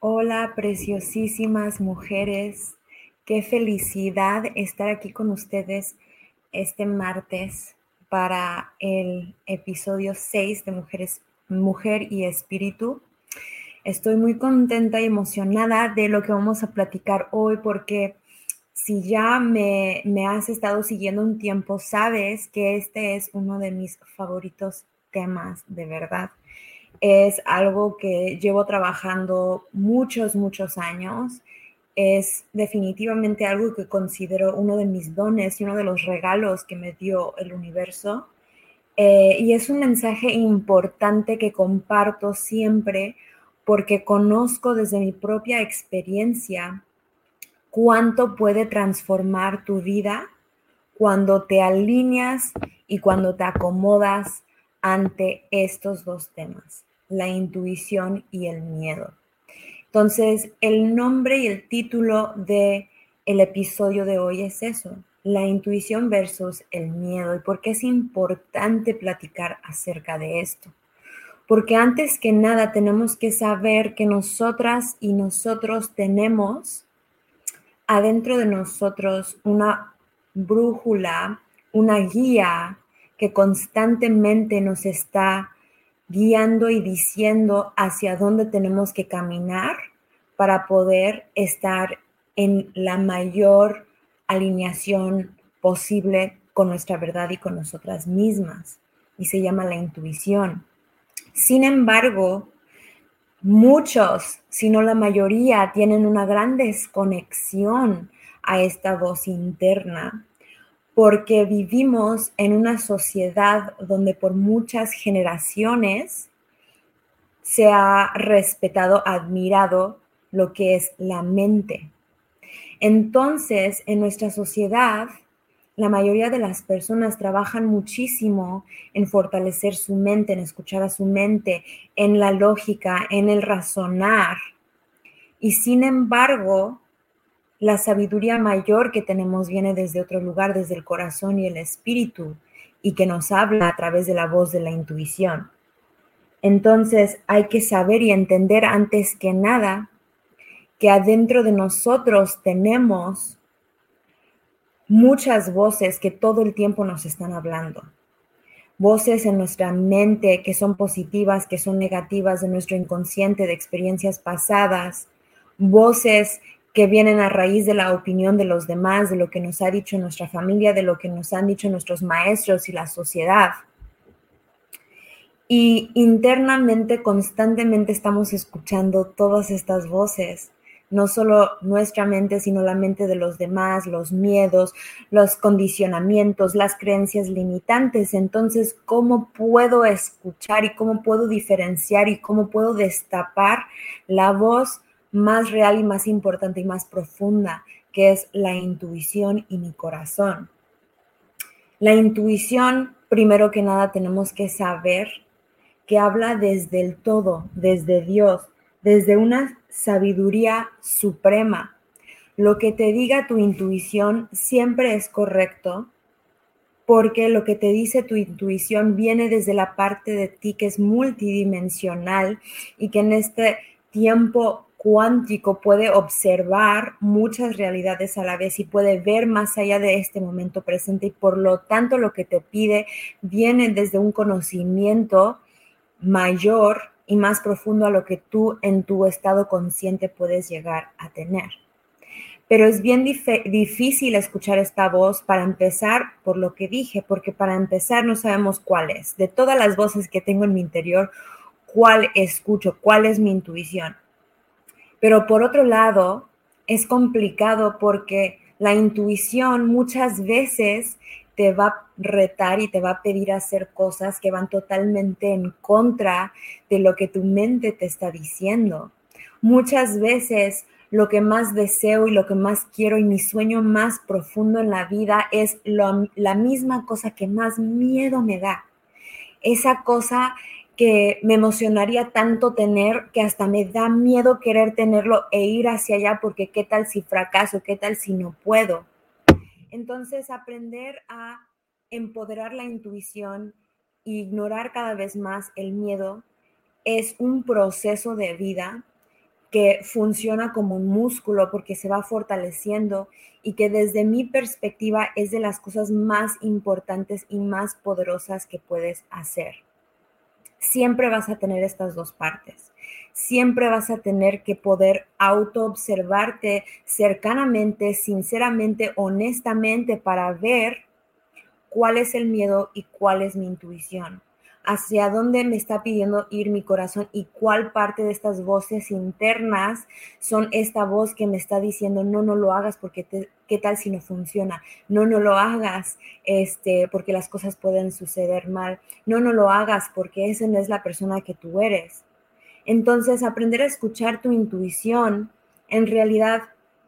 Hola, preciosísimas mujeres. Qué felicidad estar aquí con ustedes este martes para el episodio 6 de Mujeres, Mujer y Espíritu. Estoy muy contenta y emocionada de lo que vamos a platicar hoy porque si ya me, me has estado siguiendo un tiempo, sabes que este es uno de mis favoritos temas, de verdad es algo que llevo trabajando muchos, muchos años. Es definitivamente algo que considero uno de mis dones y uno de los regalos que me dio el universo. Eh, y es un mensaje importante que comparto siempre porque conozco desde mi propia experiencia cuánto puede transformar tu vida cuando te alineas y cuando te acomodas ante estos dos temas la intuición y el miedo. Entonces, el nombre y el título de el episodio de hoy es eso, la intuición versus el miedo y por qué es importante platicar acerca de esto. Porque antes que nada tenemos que saber que nosotras y nosotros tenemos adentro de nosotros una brújula, una guía que constantemente nos está guiando y diciendo hacia dónde tenemos que caminar para poder estar en la mayor alineación posible con nuestra verdad y con nosotras mismas. Y se llama la intuición. Sin embargo, muchos, si no la mayoría, tienen una gran desconexión a esta voz interna porque vivimos en una sociedad donde por muchas generaciones se ha respetado, admirado lo que es la mente. Entonces, en nuestra sociedad, la mayoría de las personas trabajan muchísimo en fortalecer su mente, en escuchar a su mente, en la lógica, en el razonar. Y sin embargo, la sabiduría mayor que tenemos viene desde otro lugar, desde el corazón y el espíritu, y que nos habla a través de la voz de la intuición. Entonces hay que saber y entender antes que nada que adentro de nosotros tenemos muchas voces que todo el tiempo nos están hablando. Voces en nuestra mente que son positivas, que son negativas, de nuestro inconsciente, de experiencias pasadas. Voces que vienen a raíz de la opinión de los demás, de lo que nos ha dicho nuestra familia, de lo que nos han dicho nuestros maestros y la sociedad. Y internamente, constantemente estamos escuchando todas estas voces, no solo nuestra mente, sino la mente de los demás, los miedos, los condicionamientos, las creencias limitantes. Entonces, ¿cómo puedo escuchar y cómo puedo diferenciar y cómo puedo destapar la voz más real y más importante y más profunda, que es la intuición y mi corazón. La intuición, primero que nada, tenemos que saber que habla desde el todo, desde Dios, desde una sabiduría suprema. Lo que te diga tu intuición siempre es correcto porque lo que te dice tu intuición viene desde la parte de ti que es multidimensional y que en este tiempo cuántico puede observar muchas realidades a la vez y puede ver más allá de este momento presente y por lo tanto lo que te pide viene desde un conocimiento mayor y más profundo a lo que tú en tu estado consciente puedes llegar a tener. Pero es bien difícil escuchar esta voz para empezar por lo que dije, porque para empezar no sabemos cuál es. De todas las voces que tengo en mi interior, cuál escucho, cuál es mi intuición. Pero por otro lado, es complicado porque la intuición muchas veces te va a retar y te va a pedir hacer cosas que van totalmente en contra de lo que tu mente te está diciendo. Muchas veces lo que más deseo y lo que más quiero y mi sueño más profundo en la vida es la misma cosa que más miedo me da. Esa cosa que me emocionaría tanto tener que hasta me da miedo querer tenerlo e ir hacia allá porque qué tal si fracaso, qué tal si no puedo. Entonces, aprender a empoderar la intuición e ignorar cada vez más el miedo es un proceso de vida que funciona como un músculo porque se va fortaleciendo y que desde mi perspectiva es de las cosas más importantes y más poderosas que puedes hacer. Siempre vas a tener estas dos partes. Siempre vas a tener que poder autoobservarte cercanamente, sinceramente, honestamente para ver cuál es el miedo y cuál es mi intuición hacia dónde me está pidiendo ir mi corazón y cuál parte de estas voces internas son esta voz que me está diciendo, no, no lo hagas porque qué tal si no funciona, no, no lo hagas este, porque las cosas pueden suceder mal, no, no lo hagas porque esa no es la persona que tú eres. Entonces, aprender a escuchar tu intuición en realidad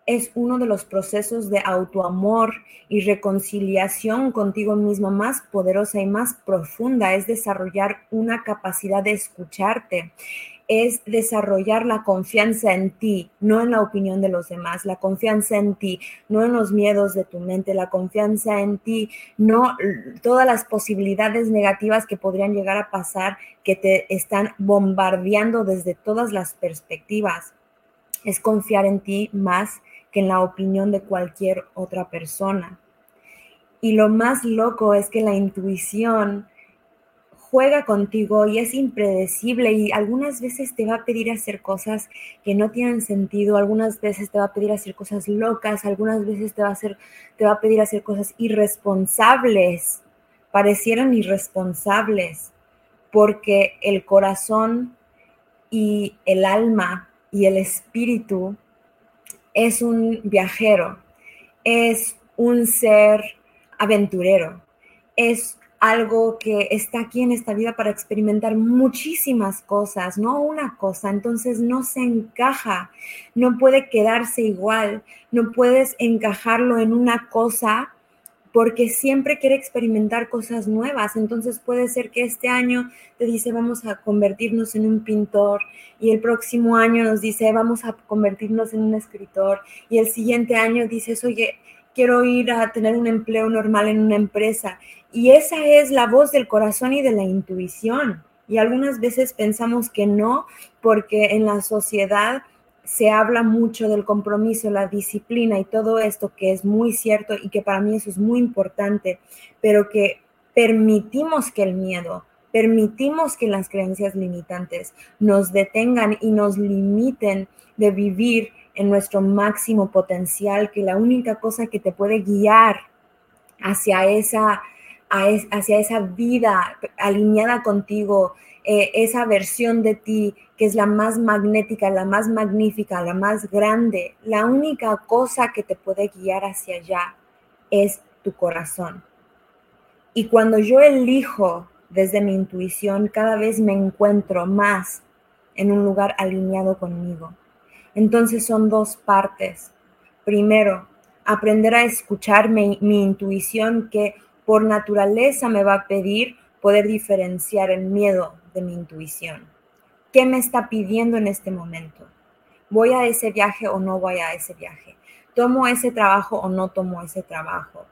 es uno de los procesos de autoamor y reconciliación contigo mismo más poderosa y más profunda, es desarrollar una capacidad de escucharte, es desarrollar la confianza en ti, no en la opinión de los demás, la confianza en ti, no en los miedos de tu mente, la confianza en ti, no todas las posibilidades negativas que podrían llegar a pasar que te están bombardeando desde todas las perspectivas. Es confiar en ti más que en la opinión de cualquier otra persona. Y lo más loco es que la intuición juega contigo y es impredecible y algunas veces te va a pedir hacer cosas que no tienen sentido, algunas veces te va a pedir hacer cosas locas, algunas veces te va a, te va a pedir hacer cosas irresponsables, parecieran irresponsables, porque el corazón y el alma y el espíritu es un viajero, es un ser aventurero, es algo que está aquí en esta vida para experimentar muchísimas cosas, no una cosa, entonces no se encaja, no puede quedarse igual, no puedes encajarlo en una cosa porque siempre quiere experimentar cosas nuevas. Entonces puede ser que este año te dice vamos a convertirnos en un pintor y el próximo año nos dice vamos a convertirnos en un escritor y el siguiente año dices, oye, quiero ir a tener un empleo normal en una empresa. Y esa es la voz del corazón y de la intuición. Y algunas veces pensamos que no, porque en la sociedad se habla mucho del compromiso, la disciplina y todo esto que es muy cierto y que para mí eso es muy importante, pero que permitimos que el miedo, permitimos que las creencias limitantes nos detengan y nos limiten de vivir en nuestro máximo potencial, que la única cosa que te puede guiar hacia esa, hacia esa vida alineada contigo, eh, esa versión de ti que es la más magnética, la más magnífica, la más grande, la única cosa que te puede guiar hacia allá es tu corazón. Y cuando yo elijo desde mi intuición, cada vez me encuentro más en un lugar alineado conmigo. Entonces son dos partes. Primero, aprender a escuchar mi, mi intuición que por naturaleza me va a pedir poder diferenciar el miedo de mi intuición. ¿Qué me está pidiendo en este momento? ¿Voy a ese viaje o no voy a ese viaje? ¿Tomo ese trabajo o no tomo ese trabajo?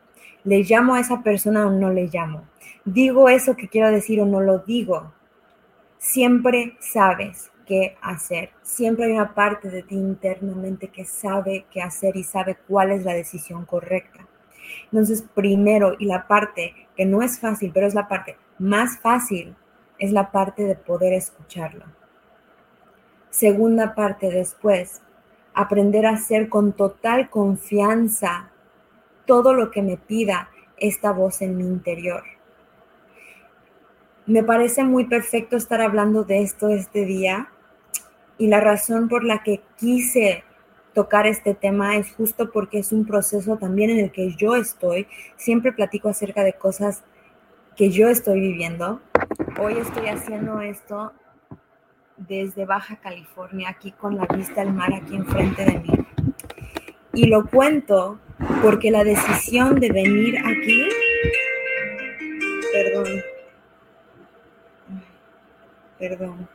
¿Le llamo a esa persona o no le llamo? ¿Digo eso que quiero decir o no lo digo? Siempre sabes qué hacer. Siempre hay una parte de ti internamente que sabe qué hacer y sabe cuál es la decisión correcta. Entonces, primero, y la parte que no es fácil, pero es la parte más fácil, es la parte de poder escucharlo. Segunda parte después, aprender a hacer con total confianza todo lo que me pida esta voz en mi interior. Me parece muy perfecto estar hablando de esto este día y la razón por la que quise tocar este tema es justo porque es un proceso también en el que yo estoy. Siempre platico acerca de cosas que yo estoy viviendo. Hoy estoy haciendo esto desde Baja California, aquí con la vista al mar aquí enfrente de mí. Y lo cuento porque la decisión de venir aquí, perdón, perdón,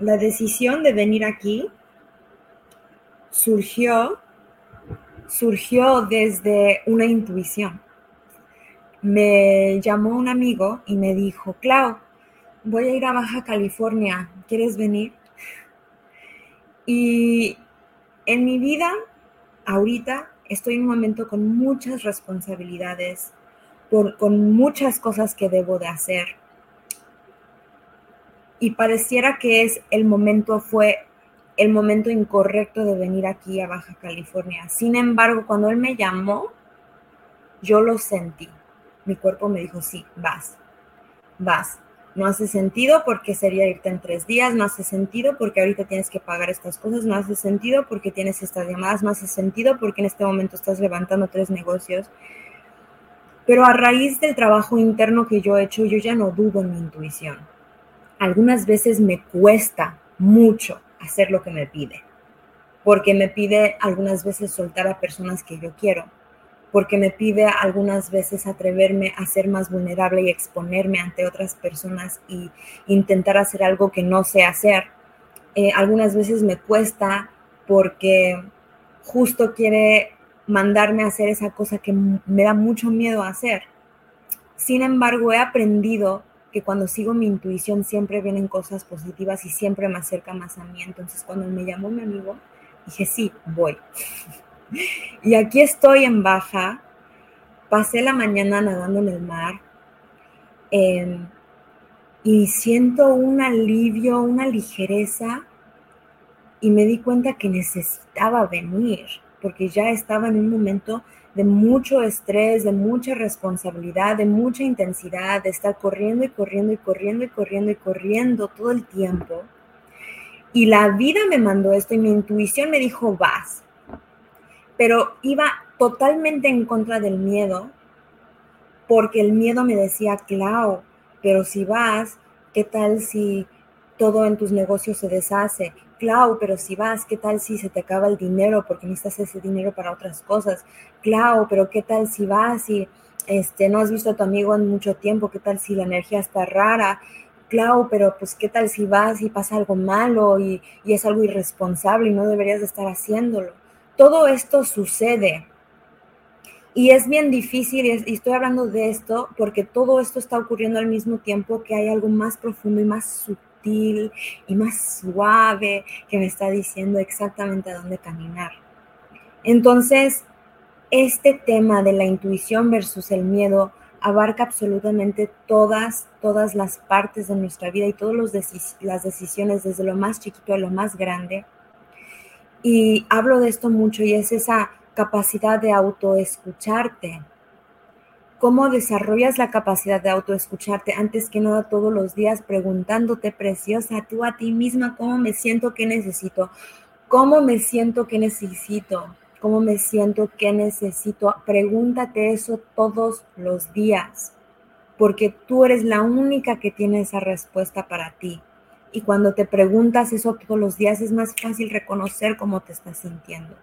la decisión de venir aquí surgió, surgió desde una intuición. Me llamó un amigo y me dijo, Clau, voy a ir a Baja California, ¿quieres venir? Y en mi vida, ahorita, estoy en un momento con muchas responsabilidades, con muchas cosas que debo de hacer. Y pareciera que es el momento, fue el momento incorrecto de venir aquí a Baja California. Sin embargo, cuando él me llamó, yo lo sentí. Mi cuerpo me dijo, sí, vas, vas. No hace sentido porque sería irte en tres días, no hace sentido porque ahorita tienes que pagar estas cosas, no hace sentido porque tienes estas llamadas, no hace sentido porque en este momento estás levantando tres negocios. Pero a raíz del trabajo interno que yo he hecho, yo ya no dudo en mi intuición. Algunas veces me cuesta mucho hacer lo que me pide, porque me pide algunas veces soltar a personas que yo quiero, porque me pide algunas veces atreverme a ser más vulnerable y exponerme ante otras personas y intentar hacer algo que no sé hacer. Eh, algunas veces me cuesta porque justo quiere mandarme a hacer esa cosa que me da mucho miedo hacer. Sin embargo, he aprendido que cuando sigo mi intuición siempre vienen cosas positivas y siempre me acerca más a mí. Entonces cuando me llamó mi amigo, dije, sí, voy. y aquí estoy en baja, pasé la mañana nadando en el mar em, y siento un alivio, una ligereza y me di cuenta que necesitaba venir porque ya estaba en un momento de mucho estrés, de mucha responsabilidad, de mucha intensidad, de estar corriendo y corriendo y corriendo y corriendo y corriendo todo el tiempo. Y la vida me mandó esto y mi intuición me dijo, vas. Pero iba totalmente en contra del miedo, porque el miedo me decía, Clau, pero si vas, ¿qué tal si todo en tus negocios se deshace? Clau, pero si vas, ¿qué tal si se te acaba el dinero porque necesitas ese dinero para otras cosas? Clau, pero ¿qué tal si vas y este, no has visto a tu amigo en mucho tiempo? ¿Qué tal si la energía está rara? Clau, pero pues ¿qué tal si vas y pasa algo malo y, y es algo irresponsable y no deberías de estar haciéndolo? Todo esto sucede. Y es bien difícil, y, estoy hablando de esto porque todo esto está ocurriendo al mismo tiempo que hay algo más profundo y más sutil y más suave que me está diciendo exactamente a dónde caminar. Entonces, este tema de la intuición versus el miedo abarca absolutamente todas, todas las partes de nuestra vida y todas las decisiones, desde lo más chiquito a lo más grande. Y hablo de esto mucho y es esa capacidad de autoescucharte, cómo desarrollas la capacidad de autoescucharte antes que nada todos los días preguntándote, preciosa, tú a ti misma, cómo me siento, qué necesito, cómo me siento, qué necesito, cómo me siento, qué necesito. Pregúntate eso todos los días, porque tú eres la única que tiene esa respuesta para ti. Y cuando te preguntas eso todos los días es más fácil reconocer cómo te estás sintiendo.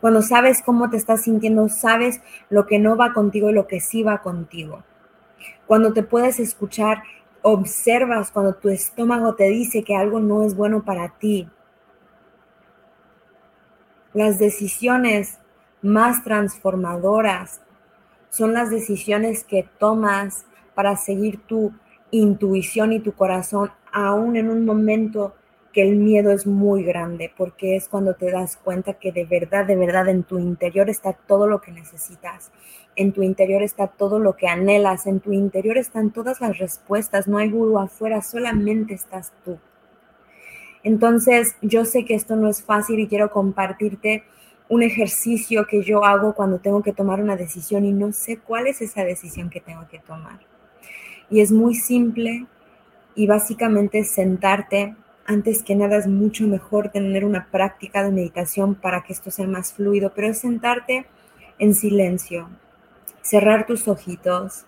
Cuando sabes cómo te estás sintiendo, sabes lo que no va contigo y lo que sí va contigo. Cuando te puedes escuchar, observas cuando tu estómago te dice que algo no es bueno para ti. Las decisiones más transformadoras son las decisiones que tomas para seguir tu intuición y tu corazón, aún en un momento que el miedo es muy grande, porque es cuando te das cuenta que de verdad, de verdad en tu interior está todo lo que necesitas, en tu interior está todo lo que anhelas, en tu interior están todas las respuestas, no hay gurú afuera, solamente estás tú. Entonces, yo sé que esto no es fácil y quiero compartirte un ejercicio que yo hago cuando tengo que tomar una decisión y no sé cuál es esa decisión que tengo que tomar. Y es muy simple y básicamente sentarte antes que nada es mucho mejor tener una práctica de meditación para que esto sea más fluido, pero es sentarte en silencio, cerrar tus ojitos,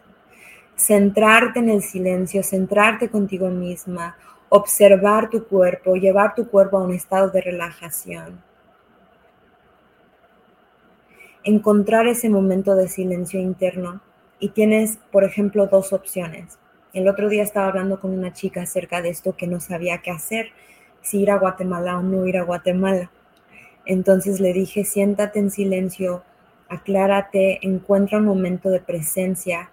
centrarte en el silencio, centrarte contigo misma, observar tu cuerpo, llevar tu cuerpo a un estado de relajación. Encontrar ese momento de silencio interno y tienes, por ejemplo, dos opciones. El otro día estaba hablando con una chica acerca de esto que no sabía qué hacer, si ir a Guatemala o no ir a Guatemala. Entonces le dije, siéntate en silencio, aclárate, encuentra un momento de presencia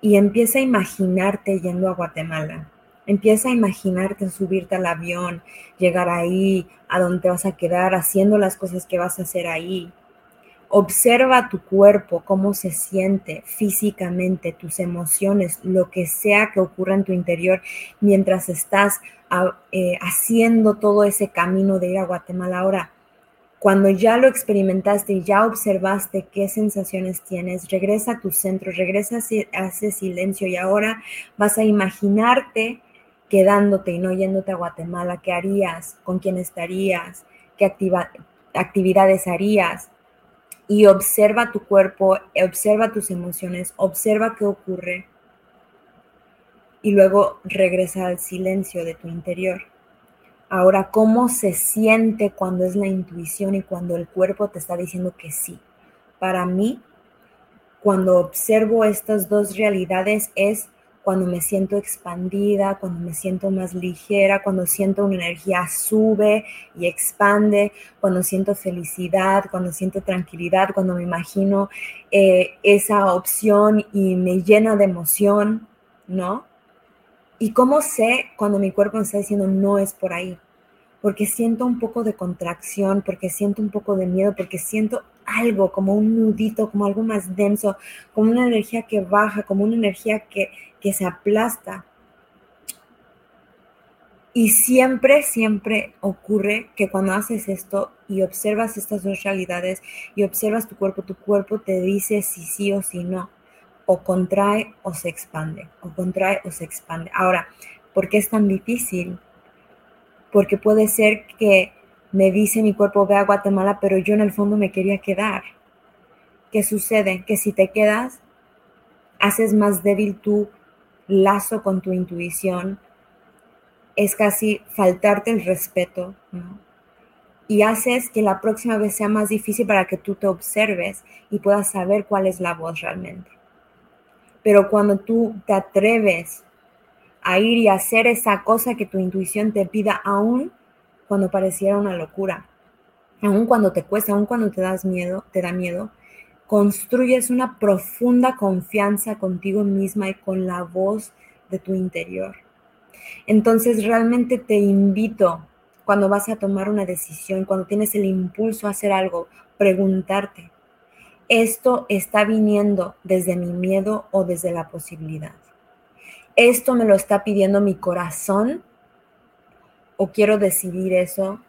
y empieza a imaginarte yendo a Guatemala. Empieza a imaginarte subirte al avión, llegar ahí, a donde te vas a quedar, haciendo las cosas que vas a hacer ahí. Observa tu cuerpo, cómo se siente físicamente, tus emociones, lo que sea que ocurra en tu interior mientras estás eh, haciendo todo ese camino de ir a Guatemala. Ahora, cuando ya lo experimentaste y ya observaste qué sensaciones tienes, regresa a tu centro, regresa a ese silencio y ahora vas a imaginarte quedándote y no yéndote a Guatemala, qué harías, con quién estarías, qué actividades harías, y observa tu cuerpo, observa tus emociones, observa qué ocurre y luego regresa al silencio de tu interior. Ahora, ¿cómo se siente cuando es la intuición y cuando el cuerpo te está diciendo que sí? Para mí, cuando observo estas dos realidades es cuando me siento expandida, cuando me siento más ligera, cuando siento una energía sube y expande, cuando siento felicidad, cuando siento tranquilidad, cuando me imagino eh, esa opción y me llena de emoción, ¿no? ¿Y cómo sé cuando mi cuerpo me está diciendo no es por ahí? Porque siento un poco de contracción, porque siento un poco de miedo, porque siento algo como un nudito, como algo más denso, como una energía que baja, como una energía que que se aplasta. Y siempre, siempre ocurre que cuando haces esto y observas estas dos realidades y observas tu cuerpo, tu cuerpo te dice si sí o si no, o contrae o se expande, o contrae o se expande. Ahora, ¿por qué es tan difícil? Porque puede ser que me dice mi cuerpo, ve a Guatemala, pero yo en el fondo me quería quedar. ¿Qué sucede? Que si te quedas, haces más débil tu lazo con tu intuición, es casi faltarte el respeto, Y haces que la próxima vez sea más difícil para que tú te observes y puedas saber cuál es la voz realmente. Pero cuando tú te atreves a ir y hacer esa cosa que tu intuición te pida, aún cuando pareciera una locura, aún cuando te cuesta, aún cuando te das miedo, te da miedo, construyes una profunda confianza contigo misma y con la voz de tu interior. Entonces realmente te invito cuando vas a tomar una decisión, cuando tienes el impulso a hacer algo, preguntarte, ¿esto está viniendo desde mi miedo o desde la posibilidad? ¿Esto me lo está pidiendo mi corazón o quiero decidir eso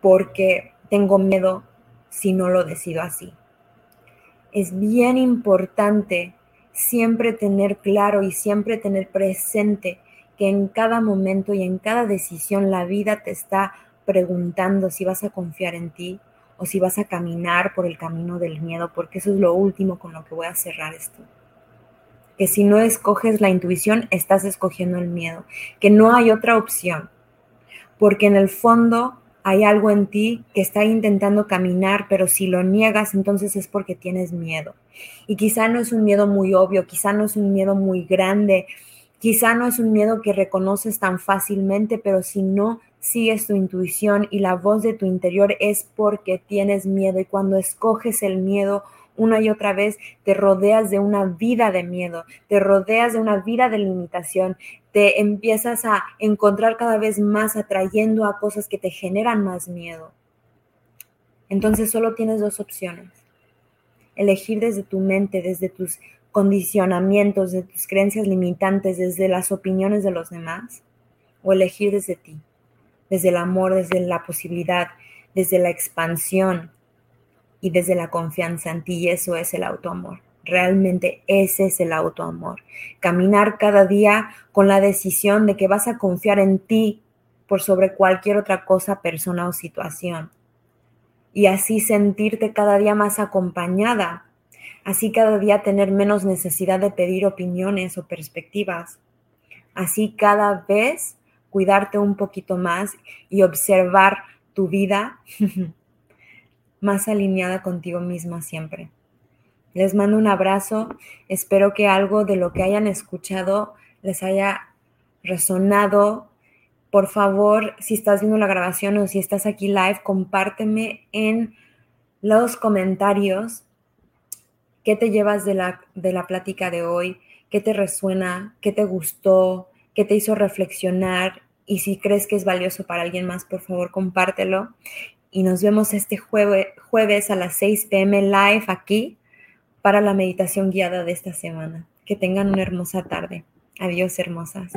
porque tengo miedo si no lo decido así? es bien importante siempre tener claro y siempre tener presente que en cada momento y en cada decisión la vida te está preguntando si vas a confiar en ti o si vas a caminar por el camino del miedo, porque eso es lo último con lo que voy a cerrar esto. Que si no escoges la intuición, estás escogiendo el miedo, que no hay otra opción, porque en el fondo hay algo en ti que está intentando caminar, pero si lo niegas, entonces es porque tienes miedo. Y quizá no es un miedo muy obvio, quizá no es un miedo muy grande, quizá no es un miedo que reconoces tan fácilmente, pero si no sigues tu intuición y la voz de tu interior es porque tienes miedo. Y cuando escoges el miedo, una y otra vez te rodeas de una vida de miedo, te rodeas de una vida de limitación, te empiezas a encontrar cada vez más atrayendo a cosas que te generan más miedo. Entonces solo tienes dos opciones. Elegir desde tu mente, desde tus condicionamientos, de tus creencias limitantes, desde las opiniones de los demás, o elegir desde ti, desde el amor, desde la posibilidad, desde la expansión y desde la confianza en ti, y eso es el autoamor. Realmente ese es el autoamor. Caminar cada día con la decisión de que vas a confiar en ti por sobre cualquier otra cosa, persona o situación. Y así sentirte cada día más acompañada. Así cada día tener menos necesidad de pedir opiniones o perspectivas. Así cada vez cuidarte un poquito más y observar tu vida más alineada contigo misma siempre. Les mando un abrazo. Espero que algo de lo que hayan escuchado les haya resonado. Por favor, si estás viendo la grabación o si estás aquí live, compárteme en los comentarios qué te llevas de la, de la plática de hoy, qué te resuena, qué te gustó, qué te hizo reflexionar y si crees que es valioso para alguien más, por favor, compártelo. Y nos vemos este jueves a las 6 pm live aquí para la meditación guiada de esta semana. Que tengan una hermosa tarde. Adiós, hermosas.